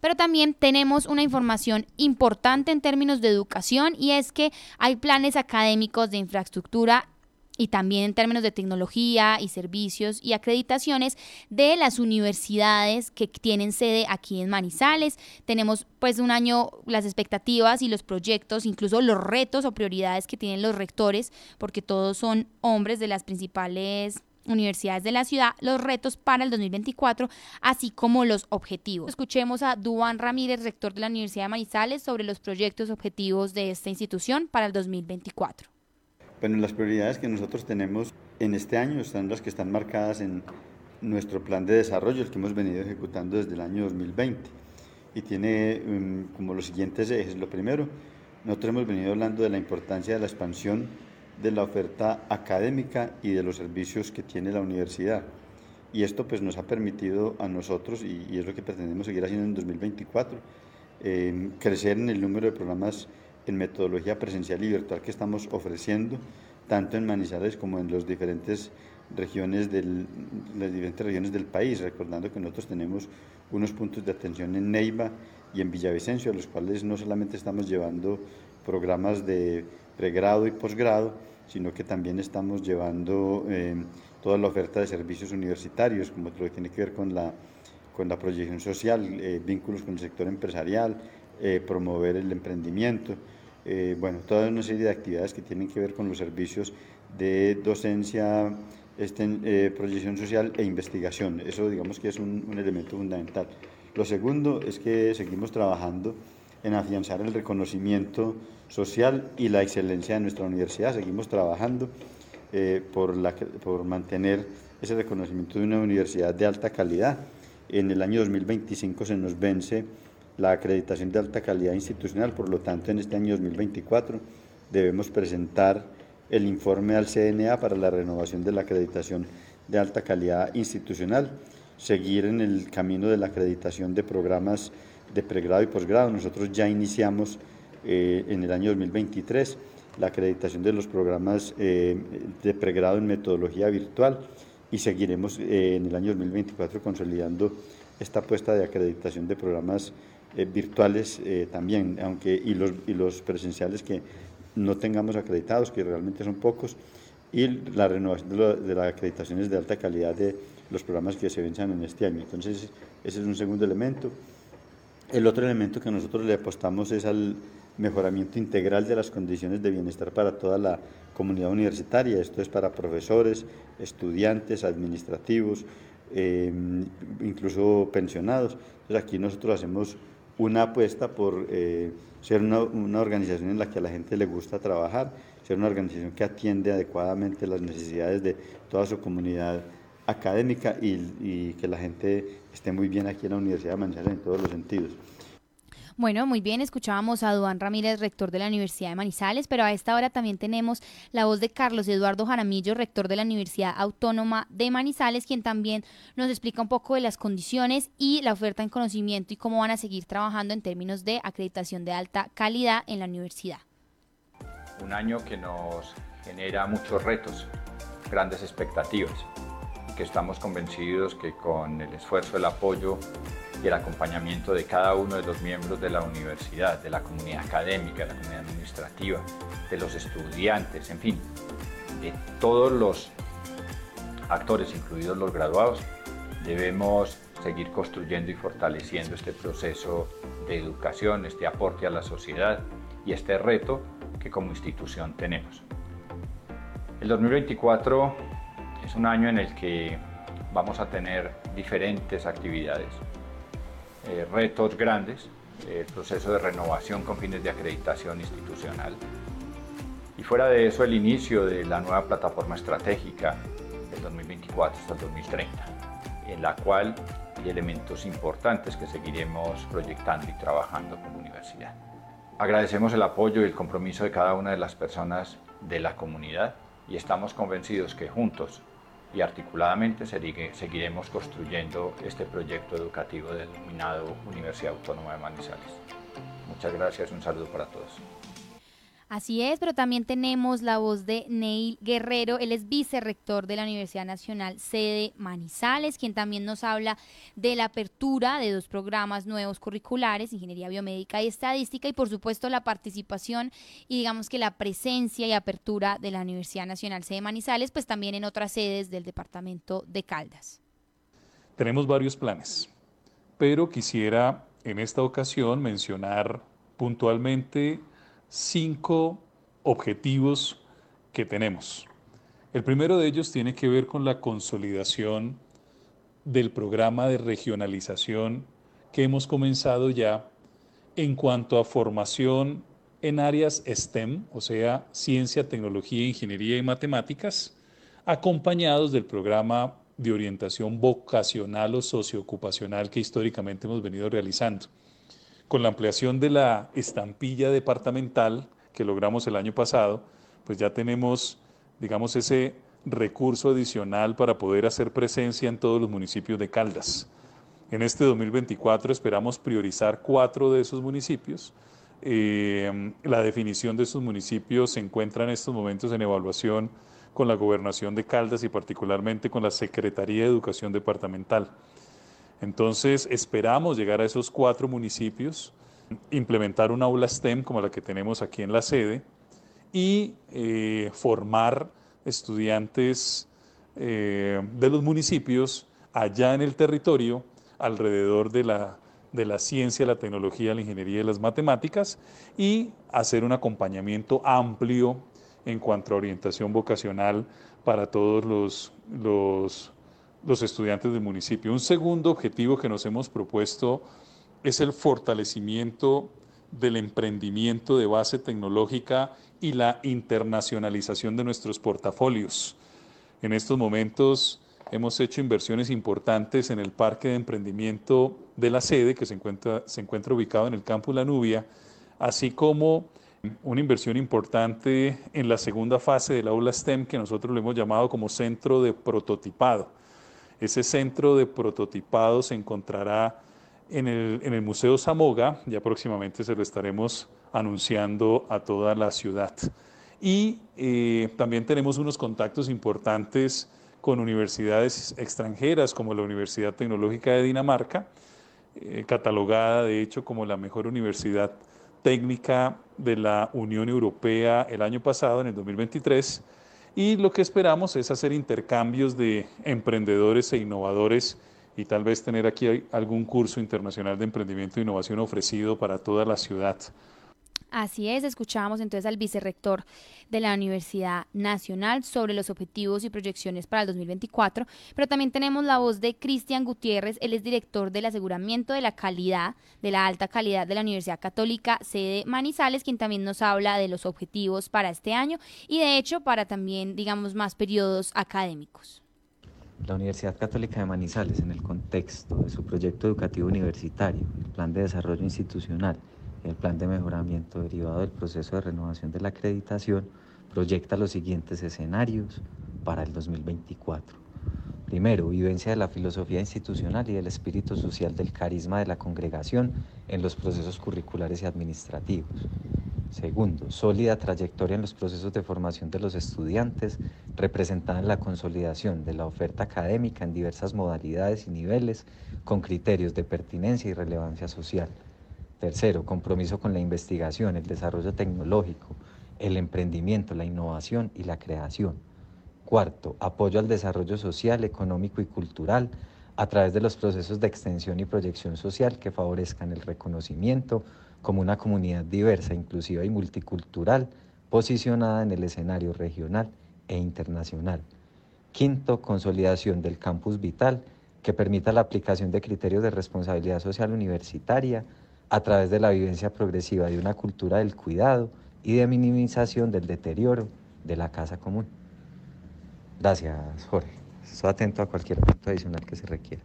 Pero también tenemos una información importante en términos de educación y es que hay planes académicos de infraestructura y también en términos de tecnología y servicios y acreditaciones de las universidades que tienen sede aquí en Manizales. Tenemos pues un año las expectativas y los proyectos, incluso los retos o prioridades que tienen los rectores, porque todos son hombres de las principales universidades de la ciudad, los retos para el 2024, así como los objetivos. Escuchemos a Duan Ramírez, rector de la Universidad de Manizales, sobre los proyectos objetivos de esta institución para el 2024. Bueno, las prioridades que nosotros tenemos en este año están las que están marcadas en nuestro plan de desarrollo, el que hemos venido ejecutando desde el año 2020. Y tiene um, como los siguientes ejes. Lo primero, nosotros hemos venido hablando de la importancia de la expansión de la oferta académica y de los servicios que tiene la universidad. Y esto pues nos ha permitido a nosotros, y, es lo que pretendemos seguir haciendo en 2024, eh, crecer en el número de programas en metodología presencial y virtual que estamos ofreciendo, tanto en Manizales como en las diferentes regiones del, las diferentes regiones del país, recordando que nosotros tenemos unos puntos de atención en Neiva y en Villavicencio, a los cuales no solamente estamos llevando programas de pregrado y posgrado, sino que también estamos llevando eh, toda la oferta de servicios universitarios, como todo lo que tiene que ver con la, con la proyección social, eh, vínculos con el sector empresarial, eh, promover el emprendimiento, eh, bueno, toda una serie de actividades que tienen que ver con los servicios de docencia, este, eh, proyección social e investigación. Eso digamos que es un, un elemento fundamental. Lo segundo es que seguimos trabajando en afianzar el reconocimiento social y la excelencia de nuestra universidad. Seguimos trabajando por, la, por mantener ese reconocimiento de una universidad de alta calidad. En el año 2025 se nos vence la acreditación de alta calidad institucional, por lo tanto en este año 2024 debemos presentar el informe al CNA para la renovación de la acreditación de alta calidad institucional, seguir en el camino de la acreditación de programas de pregrado y posgrado. Nosotros ya iniciamos eh, en el año 2023 la acreditación de los programas eh, de pregrado en metodología virtual y seguiremos eh, en el año 2024 consolidando esta apuesta de acreditación de programas virtuales también, aunque y los, y los presenciales que no tengamos acreditados, que realmente son pocos, y la renovación de, las acreditaciones de alta calidad de los programas que se venchan en este año. Entonces, ese es un segundo elemento. El otro elemento que nosotros le apostamos es al mejoramiento integral de las condiciones de bienestar para toda la comunidad universitaria. Esto es para profesores, estudiantes, administrativos, eh, incluso pensionados. Entonces aquí nosotros hacemos una apuesta por eh, ser una, una, organización en la que a la gente le gusta trabajar, ser una organización que atiende adecuadamente las necesidades de toda su comunidad académica y, y que la gente esté muy bien aquí en la Universidad de Manizales en todos los sentidos. Bueno, muy bien, escuchábamos a Duan Ramírez, rector de la Universidad de Manizales, pero a esta hora también tenemos la voz de Carlos Eduardo Jaramillo, rector de la Universidad Autónoma de Manizales, quien también nos explica un poco de las condiciones y la oferta en conocimiento y cómo van a seguir trabajando en términos de acreditación de alta calidad en la universidad. Un año que nos genera muchos retos, grandes expectativas, que estamos convencidos que con el esfuerzo, el apoyo y el acompañamiento de cada uno de los miembros de la universidad, de la comunidad académica, de la comunidad administrativa, de los estudiantes, en fin, de todos los actores, incluidos los graduados, debemos seguir construyendo y fortaleciendo este proceso de educación, este aporte a la sociedad y este reto que como institución tenemos. El 2024 es un año en el que vamos a tener diferentes actividades eh, retos grandes, el proceso de renovación con fines de acreditación institucional. Y fuera de eso, el inicio de la nueva plataforma estratégica del 2024 hasta el 2030, en la cual hay elementos importantes que seguiremos proyectando y trabajando como universidad. Agradecemos el apoyo y el compromiso de cada una de las personas de la comunidad y estamos convencidos que juntos y articuladamente seguiremos construyendo este proyecto educativo denominado Universidad Autónoma de Manizales. Muchas gracias, un saludo para todos. Así es, pero también tenemos la voz de Neil Guerrero, él es vicerrector de la Universidad Nacional sede Manizales, quien también nos habla de la apertura de dos programas nuevos curriculares, Ingeniería Biomédica y Estadística, y por supuesto la participación y digamos que la presencia y apertura de la Universidad Nacional sede Manizales, pues también en otras sedes del departamento de Caldas. Tenemos varios planes, pero quisiera en esta ocasión mencionar puntualmente cinco objetivos que tenemos. El primero de ellos tiene que ver con la consolidación del programa de regionalización que hemos comenzado ya en cuanto a formación en áreas STEM, o sea, ciencia, tecnología, ingeniería y matemáticas, acompañados del programa de orientación vocacional o socioocupacional que históricamente hemos venido realizando. Con la ampliación de la estampilla departamental que logramos el año pasado, pues ya tenemos, digamos, ese recurso adicional para poder hacer presencia en todos los municipios de Caldas. En este 2024 esperamos priorizar cuatro de esos municipios. Eh, la definición de esos municipios se encuentra en estos momentos en evaluación con la gobernación de Caldas y particularmente con la Secretaría de Educación Departamental. Entonces esperamos llegar a esos cuatro municipios, implementar una aula STEM como la que tenemos aquí en la sede y eh, formar estudiantes eh, de los municipios allá en el territorio alrededor de la, de la ciencia, la tecnología, la ingeniería y las matemáticas y hacer un acompañamiento amplio en cuanto a orientación vocacional para todos los, los los estudiantes del municipio. Un segundo objetivo que nos hemos propuesto es el fortalecimiento del emprendimiento de base tecnológica y la internacionalización de nuestros portafolios. En estos momentos hemos hecho inversiones importantes en el parque de emprendimiento de la sede, que se encuentra, se encuentra ubicado en el campus La Nubia, así como una inversión importante en la segunda fase del aula STEM, que nosotros lo hemos llamado como centro de prototipado ese centro de prototipado se encontrará en el, Museo Zamoga, ya próximamente se lo estaremos anunciando a toda la ciudad. Y eh, también tenemos unos contactos importantes con universidades extranjeras como la Universidad Tecnológica de Dinamarca, eh, catalogada de hecho como la mejor universidad técnica de la Unión Europea el año pasado, en el 2023 y lo que esperamos es hacer intercambios de emprendedores e innovadores y tal vez tener aquí algún curso internacional de emprendimiento e innovación ofrecido para toda la ciudad. Así es, escuchábamos entonces al vicerrector de la Universidad Nacional sobre los objetivos y proyecciones para el 2024, pero también tenemos la voz de Cristian Gutiérrez, él es director del aseguramiento de la calidad, de la alta calidad de la Universidad Católica sede Manizales, quien también nos habla de los objetivos para este año y de hecho para también, digamos, más periodos académicos. La Universidad Católica de Manizales, en el contexto de su proyecto educativo universitario, el Plan de Desarrollo Institucional, el plan de mejoramiento derivado del proceso de renovación de la acreditación proyecta los siguientes escenarios para el 2024. Primero, vivencia de la filosofía institucional y del espíritu social del carisma de la congregación en los procesos curriculares y administrativos. Segundo, sólida trayectoria en los procesos de formación de los estudiantes, representada en la consolidación de la oferta académica en diversas modalidades y niveles, con criterios de pertinencia y relevancia social. Tercero, compromiso con la investigación, el desarrollo tecnológico, el emprendimiento, la innovación y la creación. Cuarto, apoyo al desarrollo social, económico y cultural a través de los procesos de extensión y proyección social que favorezcan el reconocimiento como una comunidad diversa, inclusiva y multicultural, posicionada en el escenario regional e internacional. Quinto, consolidación del campus vital que permita la aplicación de criterios de responsabilidad social universitaria a través de la vivencia progresiva de una cultura del cuidado y de minimización del deterioro de la casa común. Gracias, Jorge. Estoy atento a cualquier punto adicional que se requiera.